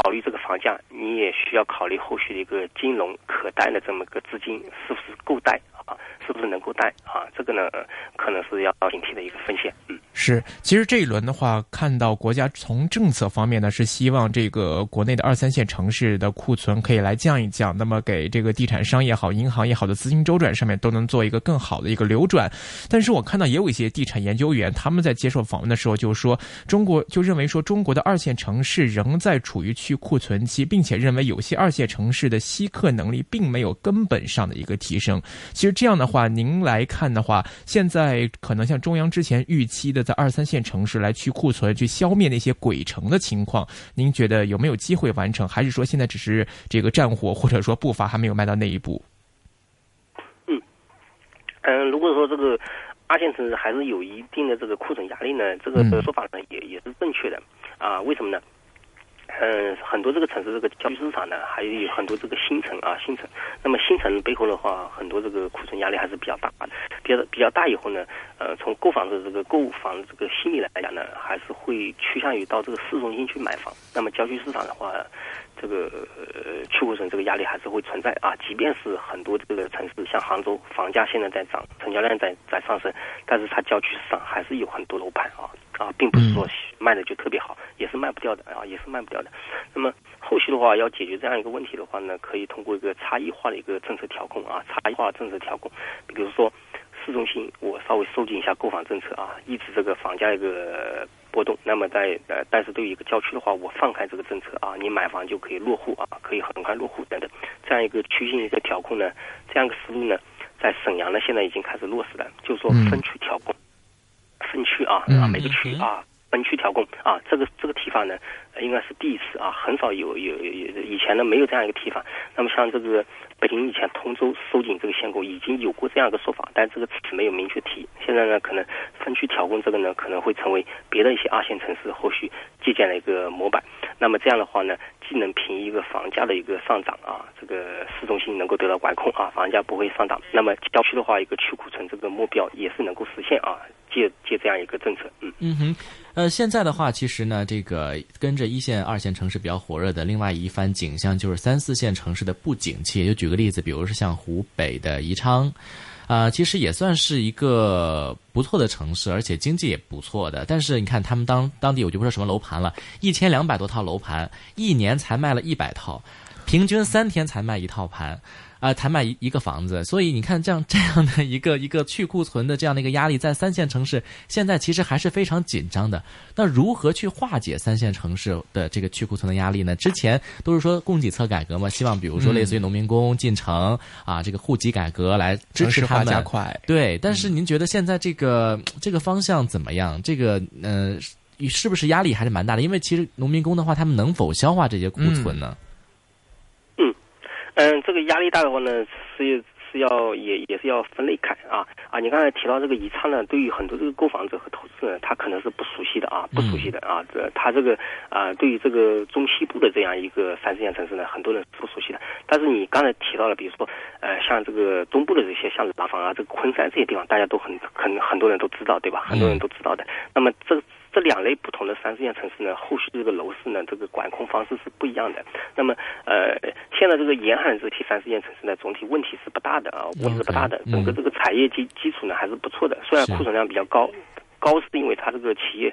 考虑这个房价，你也需要考虑后续的一个金融可贷的这么个资金是不是够贷啊？是不是能够贷啊？这个呢，可能是要警惕的一个风险。是。其实这一轮的话，看到国家从政策方面呢，是希望这个国内的二三线城市的库存可以来降一降，那么给这个地产商也好、银行也好的资金周转上面都能做一个更好的一个流转。但是我看到也有一些地产研究员，他们在接受访问的时候就说，中国就认为说中国的二线城市仍在处于去库存期，并且认为有些二线城市的吸客能力并没有根本上的一个提升。其实这样的话，您来看的话，现在可能像中央之前预期的，在二三线城市来去库存、去消灭那些鬼城的情况，您觉得有没有机会完成？还是说现在只是这个战火，或者说步伐还没有迈到那一步？嗯嗯，如果说这个二线城市还是有一定的这个库存压力呢，这个说法呢也也是正确的啊？为什么呢？嗯，很多这个城市这个郊区市场呢，还有很多这个新城啊，新城。那么新城背后的话，很多这个库存压力还是比较大的，比较比较大以后呢，呃，从购房的这个购房的这个心理来讲呢，还是会趋向于到这个市中心去买房。那么郊区市场的话，这个呃去库存这个压力还是会存在啊。即便是很多这个城市，像杭州，房价现在在涨，成交量在在上升，但是它郊区市场还是有很多楼盘啊。啊，并不是说卖的就特别好，也是卖不掉的啊，也是卖不掉的。那么后续的话，要解决这样一个问题的话呢，可以通过一个差异化的一个政策调控啊，差异化政策调控。比如说市中心，我稍微收紧一下购房政策啊，抑制这个房价一个波动。那么在呃，但是对于一个郊区的话，我放开这个政策啊，你买房就可以落户啊，可以很快落户等等。这样一个区域一个调控呢，这样一个思路呢，在沈阳呢现在已经开始落实了，就是说分区调控。分区啊啊，每个区啊分区调控啊，这个这个提法呢，应该是第一次啊，很少有有有以前呢没有这样一个提法。那么像这个北京以前通州收紧这个限购已经有过这样一个说法，但这个词没有明确提。现在呢，可能分区调控这个呢可能会成为别的一些二线城市后续借鉴的一个模板。那么这样的话呢，既能平抑一个房价的一个上涨啊，这个市中心能够得到管控啊，房价不会上涨。那么郊区的话，一个去库存这个目标也是能够实现啊。借借这样一个政策，嗯嗯哼，呃，现在的话，其实呢，这个跟着一线、二线城市比较火热的另外一番景象，就是三四线城市的不景气。就举个例子，比如说像湖北的宜昌，啊，其实也算是一个不错的城市，而且经济也不错的。但是你看他们当当地，我就不说什么楼盘了，一千两百多套楼盘，一年才卖了一百套，平均三天才卖一套盘。啊，才买一一个房子，所以你看，这样这样的一个一个去库存的这样的一个压力，在三线城市现在其实还是非常紧张的。那如何去化解三线城市的这个去库存的压力呢？之前都是说供给侧改革嘛，希望比如说类似于农民工进城啊，这个户籍改革来支持他们加快。对，但是您觉得现在这个这个方向怎么样？这个呃，是不是压力还是蛮大的？因为其实农民工的话，他们能否消化这些库存呢？嗯，这个压力大的话呢，是是要也也是要分类看啊啊！你刚才提到这个宜昌呢，对于很多这个购房者和投资人，他可能是不熟悉的啊，不熟悉的啊。这他这个啊，对于这个中西部的这样一个三四线城市呢，很多人是不熟悉的。但是你刚才提到了，比如说呃，像这个东部的这些，像廊坊啊，这个昆山这些地方，大家都很很很多人都知道，对吧？很多人都知道的。那么这。这两类不同的三四线城市呢，后续这个楼市呢，这个管控方式是不一样的。那么，呃，现在这个沿海这些三四线城市呢，总体问题是不大的啊，问题是不大的。整个这个产业基基础呢还是不错的，虽然库存量比较高，高是因为它这个企业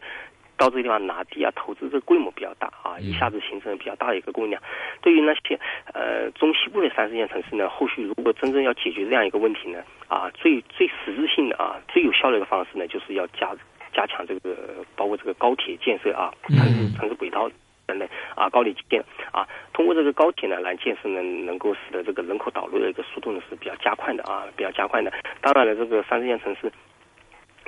到这个地方拿地啊，投资这个规模比较大啊，一下子形成比较大的一个供应量。对于那些呃中西部的三四线城市呢，后续如果真正要解决这样一个问题呢，啊，最最实质性的啊，最有效的一个方式呢，就是要加加强这个包括这个高铁建设啊，城市城市轨道等等啊，高铁建啊，通过这个高铁呢来建设呢，能够使得这个人口导入的一个速度呢是比较加快的啊，比较加快的。当然了，这个三四线城市。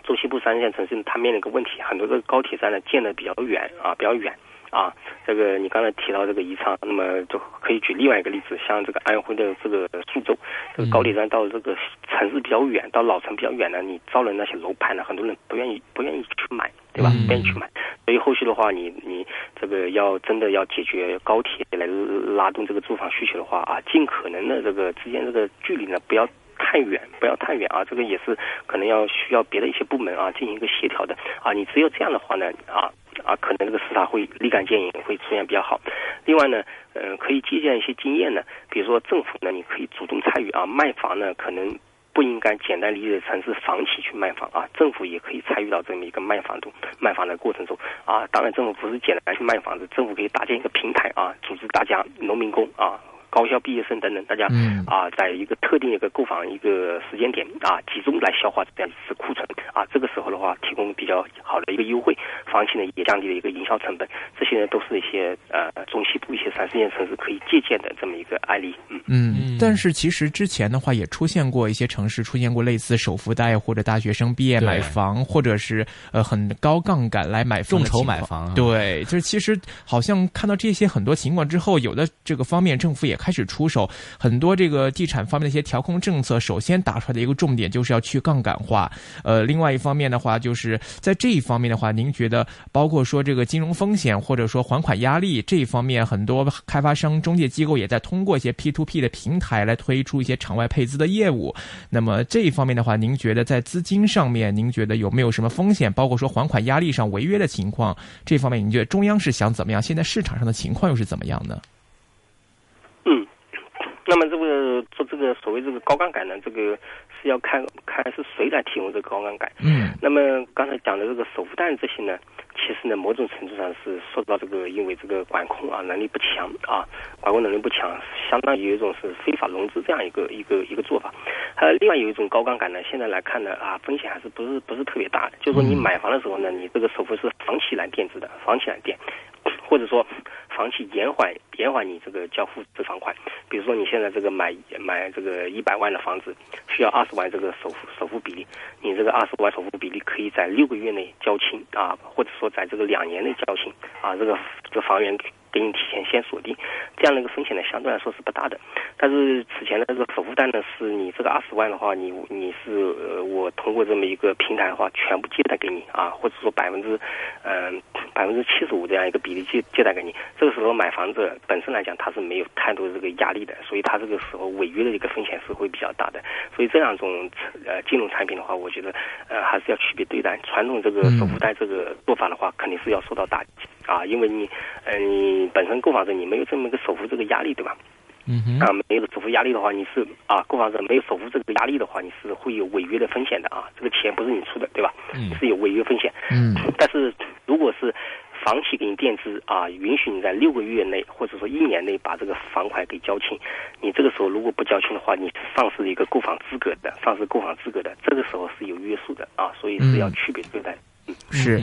中西部三线城市，它面临一个问题，很多这个高铁站呢建的比较远啊，比较远啊。这个你刚才提到这个宜昌，那么就可以举另外一个例子，像这个安徽的这个宿州，这个高铁站到这个城市比较远，到老城比较远呢，你造的那些楼盘呢，很多人不愿意不愿意去买，对吧？不愿意去买。所以后续的话，你你这个要真的要解决高铁来拉动这个住房需求的话啊，尽可能的这个之间这个距离呢不要。太远，不要太远啊！这个也是可能要需要别的一些部门啊进行一个协调的啊。你只有这样的话呢啊啊，可能这个市场会立竿见影，会出现比较好。另外呢，嗯，可以借鉴一些经验呢，比如说政府呢，你可以主动参与啊。卖房呢，可能不应该简单理解成是房企去卖房啊，政府也可以参与到这么一个卖房中卖房的过程中啊。当然，政府不是简单去卖房子，政府可以搭建一个平台啊，组织大家农民工啊。高校毕业生等等，大家啊，在一个特定一个购房一个时间点啊，集中来消化这样一次库存啊，这个时候的话，提供比较好的一个优惠，房企呢也降低了一个营销成本，这些呢都是一些呃中西部一些三四线城市可以借鉴的这么一个案例。嗯嗯，但是其实之前的话也出现过一些城市出现过类似首付贷或者大学生毕业买房，或者是呃很高杠杆来买众筹买房。对，就是其实好像看到这些很多情况之后，有的这个方面政府也。开始出手，很多这个地产方面的一些调控政策，首先打出来的一个重点就是要去杠杆化。呃，另外一方面的话，就是在这一方面的话，您觉得包括说这个金融风险或者说还款压力这一方面，很多开发商、中介机构也在通过一些 P to P 的平台来推出一些场外配资的业务。那么这一方面的话，您觉得在资金上面，您觉得有没有什么风险？包括说还款压力上违约的情况，这方面您觉得中央是想怎么样？现在市场上的情况又是怎么样呢？那么这个做这个所谓这个高杠杆呢，这个是要看看是谁来提供这个高杠杆。嗯。那么刚才讲的这个首付贷这些呢，其实呢某种程度上是受到这个因为这个管控啊能力不强啊，管控能力不强，相当于有一种是非法融资这样一个一个一个做法。还有另外有一种高杠杆呢，现在来看呢啊风险还是不是不是特别大的，就是说你买房的时候呢，你这个首付是房企来垫资的，房企来垫，或者说。房企延缓延缓你这个交付这房款，比如说你现在这个买买这个一百万的房子，需要二十万这个首付首付比例，你这个二十万首付比例可以在六个月内交清啊，或者说在这个两年内交清啊，这个这个房源。给你提前先锁定，这样的一个风险呢，相对来说是不大的。但是此前的这个首付贷呢，是你这个二十万的话，你你是呃，我通过这么一个平台的话，全部借贷给你啊，或者说百分之嗯百分之七十五这样一个比例借借贷给你。这个时候买房子本身来讲，它是没有太多这个压力的，所以它这个时候违约的一个风险是会比较大的。所以这两种呃金融产品的话，我觉得呃还是要区别对待。传统这个首付贷这个做法的话，肯定是要受到打击。啊，因为你，呃，你本身购房者你没有这么一个首付这个压力，对吧？嗯哼。啊，没有首付压力的话，你是啊，购房者没有首付这个压力的话，你是会有违约的风险的啊。这个钱不是你出的，对吧？嗯。是有违约风险。嗯。但是如果是房企给你垫资啊，允许你在六个月内或者说一年内把这个房款给交清，你这个时候如果不交清的话，你丧失一个购房资格的，丧失购房资格的，这个时候是有约束的啊，所以是要区别对待。嗯，是。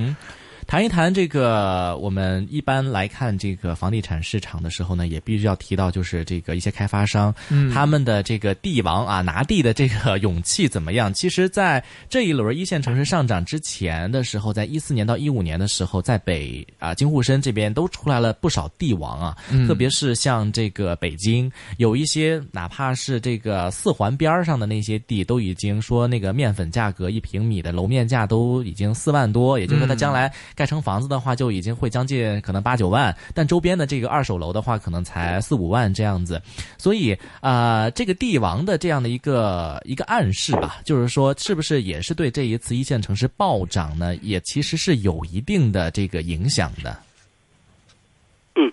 谈一谈这个，我们一般来看这个房地产市场的时候呢，也必须要提到，就是这个一些开发商，他们的这个地王啊，拿地的这个勇气怎么样？其实，在这一轮一线城市上涨之前的时候，在一四年到一五年的时候，在北啊京沪深这边都出来了不少地王啊，特别是像这个北京，有一些哪怕是这个四环边上的那些地，都已经说那个面粉价格一平米的楼面价都已经四万多，也就是说，它将来。盖成房子的话，就已经会将近可能八九万，但周边的这个二手楼的话，可能才四五万这样子。所以啊，这个地王的这样的一个一个暗示吧，就是说，是不是也是对这一次一线城市暴涨呢？也其实是有一定的这个影响的。嗯，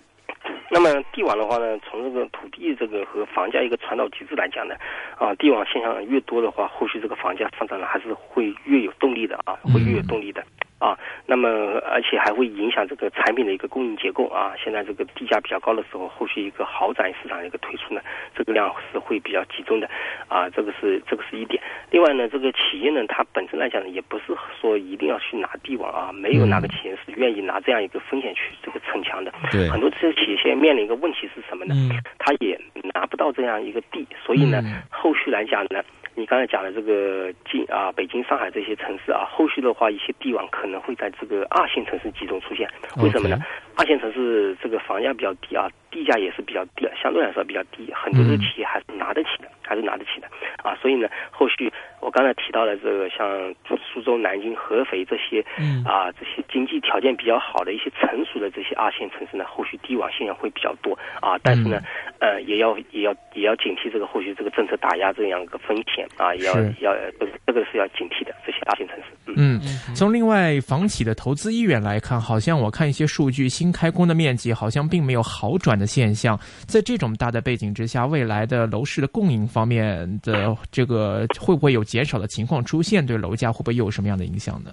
那么地王的话呢，从这个土地这个和房价一个传导机制来讲呢，啊，地王现象越多的话，后续这个房价上涨呢，还是会越有动力的啊，会越有动力的。啊。那么而且还会影响这个产品的一个供应结构啊。现在这个地价比较高的时候，后续一个豪宅市场的一个推出呢，这个量是会比较集中的啊。这个是这个是一点。另外呢，这个企业呢，它本身来讲呢，也不是说一定要去拿地王啊，没有哪个企业是愿意拿这样一个风险去这个逞强的。对，很多这些企业现在面临一个问题是什么呢？它也拿不到这样一个地，所以呢，后续来讲呢。你刚才讲的这个近啊，北京、上海这些城市啊，后续的话，一些地王可能会在这个二线城市集中出现。为什么呢？二线城市这个房价比较低啊，地价也是比较低，相对来说比较低，很多的企业还是拿得起的，还是拿得起的啊。所以呢，后续我刚才提到的这个像苏州、南京、合肥这些啊，这些经济条件比较好的一些成熟的这些二线城市呢，后续地网现象会比较多啊。但是呢，呃，也要也要也要警惕这个后续这个政策打压这样一个风险啊，也要要这个这个是要警惕的这些二线城市。嗯，从另外房企的投资意愿来看，好像我看一些数据。新开工的面积好像并没有好转的现象，在这种大的背景之下，未来的楼市的供应方面的这个会不会有减少的情况出现？对楼价会不会有什么样的影响呢？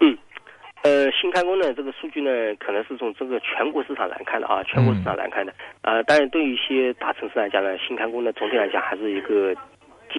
嗯，呃，新开工的这个数据呢，可能是从这个全国市场来看的啊，全国市场来看的。呃，当然对于一些大城市来讲呢，新开工呢总体来讲还是一个。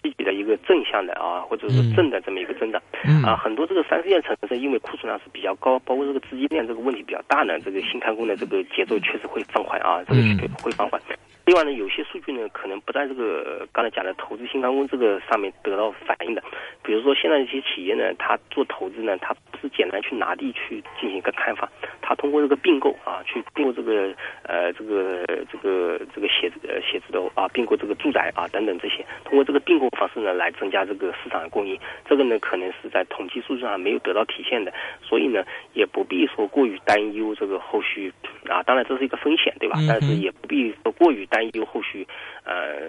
积极的一个正向的啊，或者是正的这么一个增长，啊，很多这个三四线城市因为库存量是比较高，包括这个资金链这个问题比较大呢，这个新开工的这个节奏确实会放缓啊，这个会放缓。另外呢，有些数据呢可能不在这个刚才讲的投资新开工这个上面得到反映的，比如说现在一些企业呢，它做投资呢，它不是简单去拿地去进行一个开发，它通过这个并购啊，去并购这个呃这个这个这个写字呃写字楼啊，并购这个住宅啊等等这些，通过这个并购方式呢来增加这个市场的供应，这个呢可能是在统计数据上没有得到体现的，所以呢也不必说过于担忧这个后续啊，当然这是一个风险对吧？但是也不必说过于担。担忧后续，呃，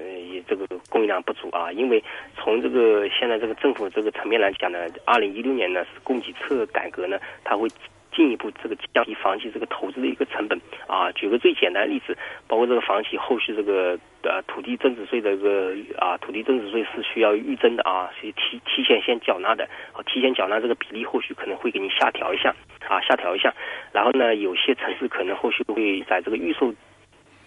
这个供应量不足啊，因为从这个现在这个政府这个层面来讲呢，二零一六年呢是供给侧改革呢，它会进一步这个降低房企这个投资的一个成本啊。举个最简单的例子，包括这个房企后续这个呃土地增值税的一个啊，土地增值税是需要预征的啊，所以提提前先缴纳的，提前缴纳这个比例后续可能会给你下调一下啊，下调一下。然后呢，有些城市可能后续会在这个预售。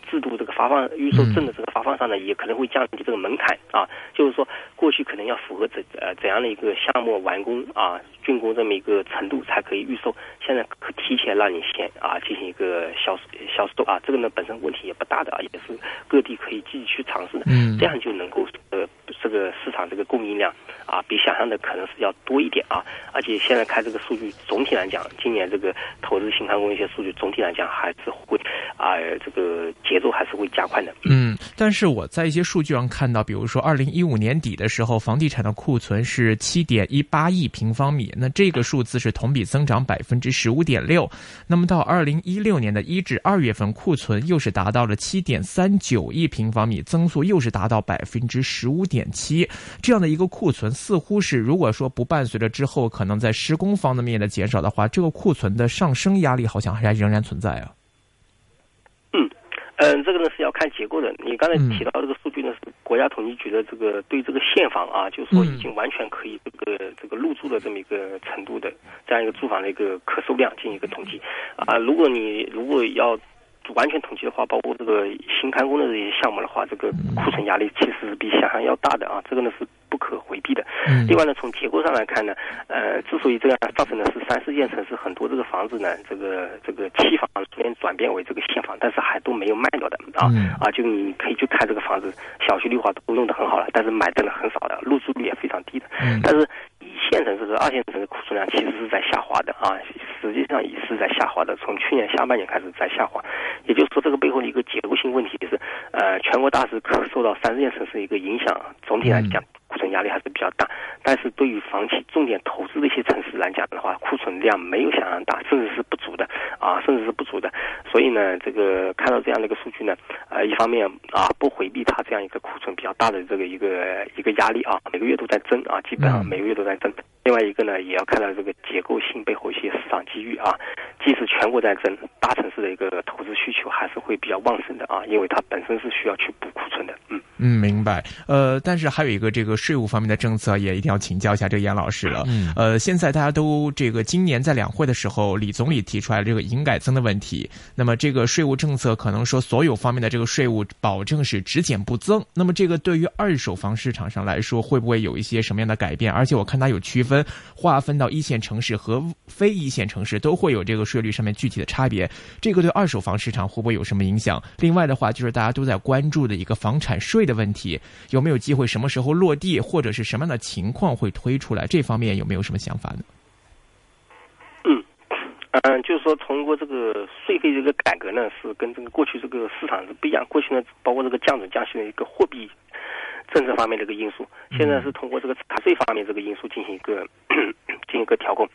制度这个发放预售证的这个发放上呢，也可能会降低这个门槛啊。就是说，过去可能要符合怎呃怎样的一个项目完工啊竣工这么一个程度才可以预售，现在可提前让你先啊进行一个销销售啊。这个呢本身问题也不大的啊，也是各地可以积极去尝试的。嗯，这样就能够呃这个市场这个供应量啊比想象的可能是要多一点啊。而且现在看这个数据，总体来讲，今年这个投资新开工一些数据，总体来讲还是会啊这个节。节奏还是会加快的。嗯，但是我在一些数据上看到，比如说二零一五年底的时候，房地产的库存是七点一八亿平方米，那这个数字是同比增长百分之十五点六。那么到二零一六年的一至二月份，库存又是达到了七点三九亿平方米，增速又是达到百分之十五点七。这样的一个库存，似乎是如果说不伴随着之后可能在施工方面的减少的话，这个库存的上升压力好像还仍然存在啊。嗯，这个呢是要看结构的。你刚才提到这个数据呢，是国家统计局的这个对这个现房啊，就是说已经完全可以这个这个入住的这么一个程度的这样一个住房的一个可售量进行一个统计啊。如果你如果要完全统计的话，包括这个新开工的这些项目的话，这个库存压力其实是比想象要大的啊。这个呢是。不可回避的。另外呢，从结构上来看呢，呃，之所以这样造成的是三四线城市很多这个房子呢，这个这个期房逐渐转变为这个现房，但是还都没有卖掉的啊啊，就你可以去看这个房子，小区绿化都弄得很好了，但是买的人很少的，入住率也非常低的。但是一线城市和二线城市库存量其实是在下滑的啊，实际上也是在下滑的，从去年下半年开始在下滑。也就是说，这个背后的一个结构性问题是，呃，全国大市受到三四线城市一个影响，总体来讲。库存压力还是比较大，但是对于房企重点投资的一些城市来讲的话，库存量没有想象大，甚至是不足的啊，甚至是不足的。所以呢，这个看到这样的一个数据呢，呃，一方面啊，不回避它这样一个库存比较大的这个一个一个压力啊，每个月都在增啊，基本上每个月都在增。另外一个呢，也要看到这个结构性背后一些市场机遇啊，即使全国在增，大城市的一个投资需求还是会比较旺盛的啊，因为它本身是需要去补库存的，嗯。嗯，明白。呃，但是还有一个这个税务方面的政策，也一定要请教一下这个严老师了。嗯，呃，现在大家都这个今年在两会的时候，李总理提出来这个营改增的问题。那么这个税务政策可能说所有方面的这个税务保证是只减不增。那么这个对于二手房市场上来说，会不会有一些什么样的改变？而且我看它有区分，划分到一线城市和非一线城市都会有这个税率上面具体的差别。这个对二手房市场会不会有什么影响？另外的话，就是大家都在关注的一个房产税。的问题有没有机会？什么时候落地，或者是什么样的情况会推出来？这方面有没有什么想法呢？嗯嗯，就是说通过这个税费这个改革呢，是跟这个过去这个市场是不一样。过去呢，包括这个降准降息的一个货币政策方面的一个因素，现在是通过这个茶税方面这个因素进行一个 进行一个调控。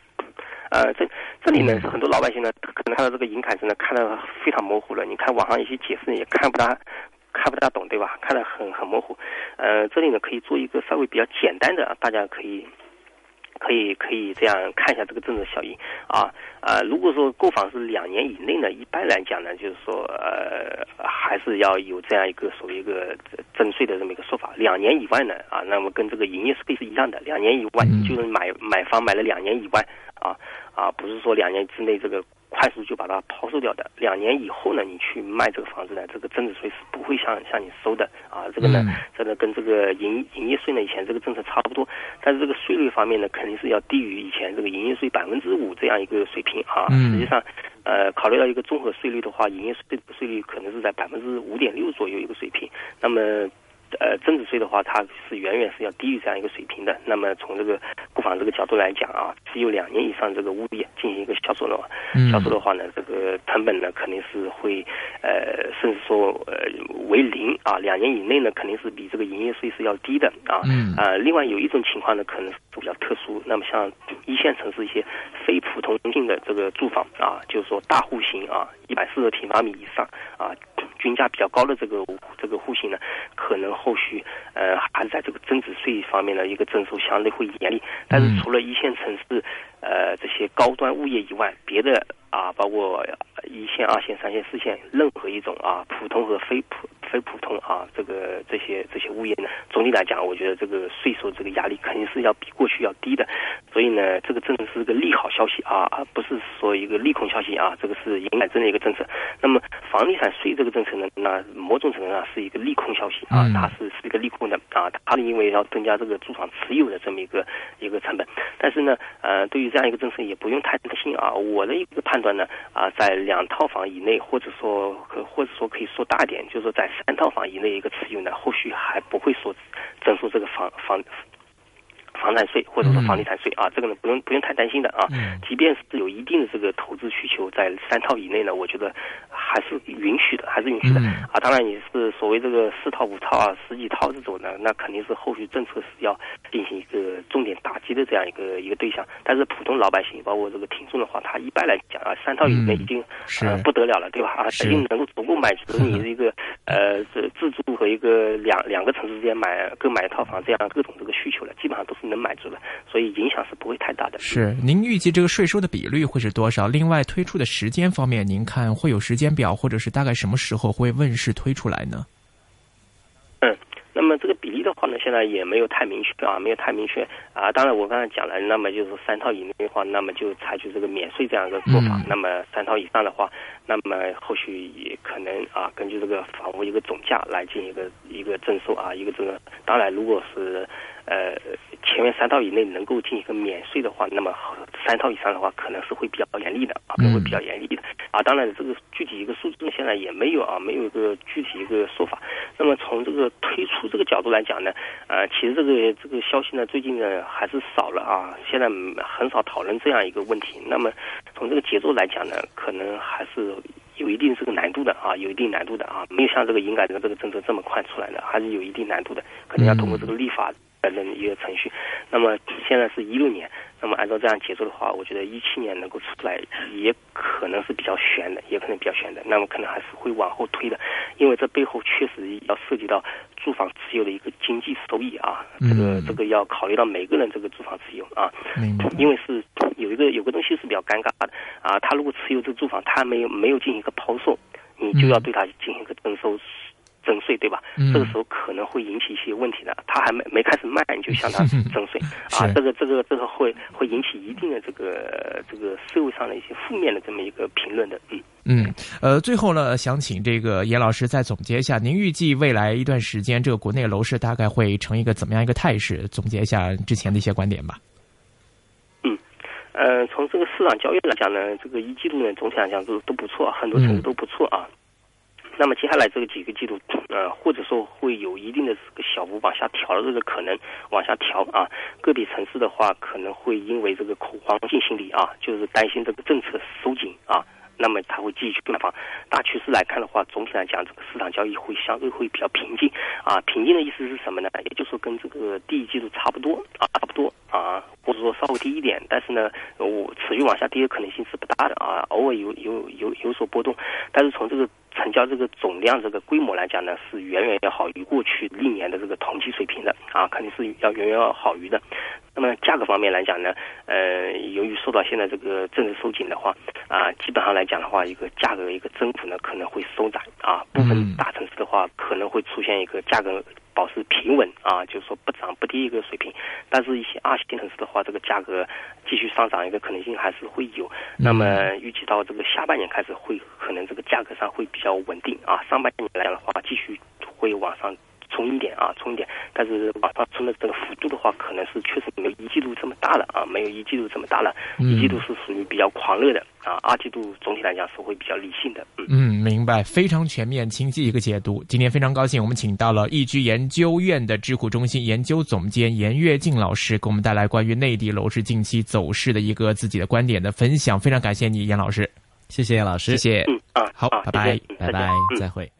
呃，这这里呢是很多老百姓呢可能看到这个银卡真的看得非常模糊了。你看网上一些解释也看不大。看不大懂，对吧？看得很很模糊。呃，这里呢可以做一个稍微比较简单的，大家可以可以可以这样看一下这个政策效应啊啊。如果说购房是两年以内呢，一般来讲呢，就是说呃还是要有这样一个所谓一个征税的这么一个说法。两年以外呢啊，那么跟这个营业税是一样的，两年以外就是买买房买了两年以外啊啊，不是说两年之内这个。快速就把它抛售掉的，两年以后呢，你去卖这个房子呢，这个增值税是不会向向你收的啊。这个呢，这个跟这个营营业税呢，以前这个政策差不多，但是这个税率方面呢，肯定是要低于以前这个营业税百分之五这样一个水平啊。实际上，呃，考虑到一个综合税率的话，营业税税率可能是在百分之五点六左右一个水平。那么。呃，增值税的话，它是远远是要低于这样一个水平的。那么从这个购房这个角度来讲啊，只有两年以上这个物业进行一个销售的话，销售的话呢，这个成本呢肯定是会呃，甚至说呃为零啊。两年以内呢，肯定是比这个营业税是要低的啊。啊，另外有一种情况呢，可能是比较特殊。那么像一线城市一些非普通性的这个住房啊，就是说大户型啊，一百四十平方米以上啊。均价比较高的这个这个户型呢，可能后续呃还是在这个增值税方面的一个征收相对会严厉。但是除了一线城市呃这些高端物业以外，别的啊包括一线、二线、三线、四线任何一种啊普通和非普非普通啊这个这些这些物业呢，总体来讲，我觉得这个税收这个压力肯定是要比过去要低的。所以呢，这个政策是个利好消息啊，而不是说一个利空消息啊。这个是营改增的一个政策。那么房地产税这个政策呢。那某种程度上是一个利空消息啊，它是是一个利空的啊，它是因为要增加这个住房持有的这么一个一个成本。但是呢，呃，对于这样一个政策也不用太担心啊。我的一个判断呢啊，在两套房以内，或者说可或者说可以说大点，就是说在三套房以内一个持有呢，后续还不会说征收这个房房。房产税或者说房地产税啊，这个呢不用不用太担心的啊。即便是有一定的这个投资需求在三套以内呢，我觉得还是允许的，还是允许的啊。当然你是所谓这个四套五套啊十几套这种呢，那肯定是后续政策是要进行一个重点打击的这样一个一个对象。但是普通老百姓，包括这个听众的话，他一般来讲啊，三套以内已经呃不得了了，对吧？啊，已经能够足够满足你 的一个呃自自住和一个两两个城市之间买购买一套房这样各种这个需求了，基本上都是。能满足了，所以影响是不会太大的。是，您预计这个税收的比率会是多少？另外，推出的时间方面，您看会有时间表，或者是大概什么时候会问世推出来呢？嗯，那么这个比例的话呢，现在也没有太明确啊，没有太明确啊。当然，我刚才讲了，那么就是三套以内的话，那么就采取这个免税这样一个做法。那么三套以上的话，那么后续也可能啊，根据这个房屋一个总价来进行一个一个征收啊，一个这个。当然，如果是呃，前面三套以内能够进行一个免税的话，那么三套以上的话，可能是会比较严厉的啊，可能会比较严厉的啊。当然，这个具体一个数字现在也没有啊，没有一个具体一个说法。那么从这个推出这个角度来讲呢，呃，其实这个这个消息呢，最近呢还是少了啊，现在很少讨论这样一个问题。那么从这个节奏来讲呢，可能还是有一定这个难度的啊，有一定难度的啊，没有像这个营改的这个政策这么快出来的，还是有一定难度的，可能要通过这个立法。的一个程序，那么现在是一六年，那么按照这样节奏的话，我觉得一七年能够出来，也可能是比较悬的，也可能比较悬的，那么可能还是会往后推的，因为这背后确实要涉及到住房持有的一个经济收益啊，这个这个要考虑到每个人这个住房持有啊，因为是有一个有个东西是比较尴尬的啊，他如果持有这个住房，他没有没有进行一个抛售，你就要对他进行一个征收。征税，对吧？嗯这个时候可能会引起一些问题的。他还没没开始卖，你就向他 征税啊，这个这个这个会会引起一定的这个这个社会上的一些负面的这么一个评论的，嗯。嗯，呃，最后呢，想请这个严老师再总结一下，您预计未来一段时间这个国内楼市大概会呈一个怎么样一个态势？总结一下之前的一些观点吧。呃，从这个市场交易来讲呢，这个一季度呢总体来讲都都不错，很多城市都不错啊。那么接下来这个几个季度，呃，或者说会有一定的这个小幅往下调的这个可能，往下调啊。个别城市的话，可能会因为这个恐慌性心理啊，就是担心这个政策收紧啊，那么它会继续买房。大趋势来看的话，总体来讲，这个市场交易会相对会比较平静啊。平静的意思是什么呢？也就是说跟这个第一季度差不多啊，差不多啊，或者说稍微低一点。但是呢，我持续往下跌的可能性是不大的啊，偶尔有有有有所波动。但是从这个成交这个总量这个规模来讲呢，是远远要好于过去历年的这个同期水平的啊，肯定是要远远要好于的。那么价格方面来讲呢，呃，由于受到现在这个政策收紧的话，啊，基本上来讲的话，一个价格一个增幅呢可能会收窄啊，部分大城市的话可能会出现一个价格保持平稳啊，就是说不涨不跌一个水平。但是，一些二线城市的话，这个价格继续上涨一个可能性还是会有。那么，预计到这个下半年开始会可能这个价格上会比较稳定啊，上半年来讲的话，继续会往上。冲一点啊，冲一点，但是往上冲的这个幅度的话，可能是确实没有一季度这么大了啊，没有一季度这么大了。一季度是属于比较狂热的啊，二季度总体来讲是会比较理性的。嗯嗯，明白，非常全面清晰一个解读。今天非常高兴，我们请到了易居研究院的智库中心研究总监严跃进老师，给我们带来关于内地楼市近期走势的一个自己的观点的分享。非常感谢你，严老师，谢谢严老师，谢谢。嗯啊，好啊拜拜拜拜，嗯再会。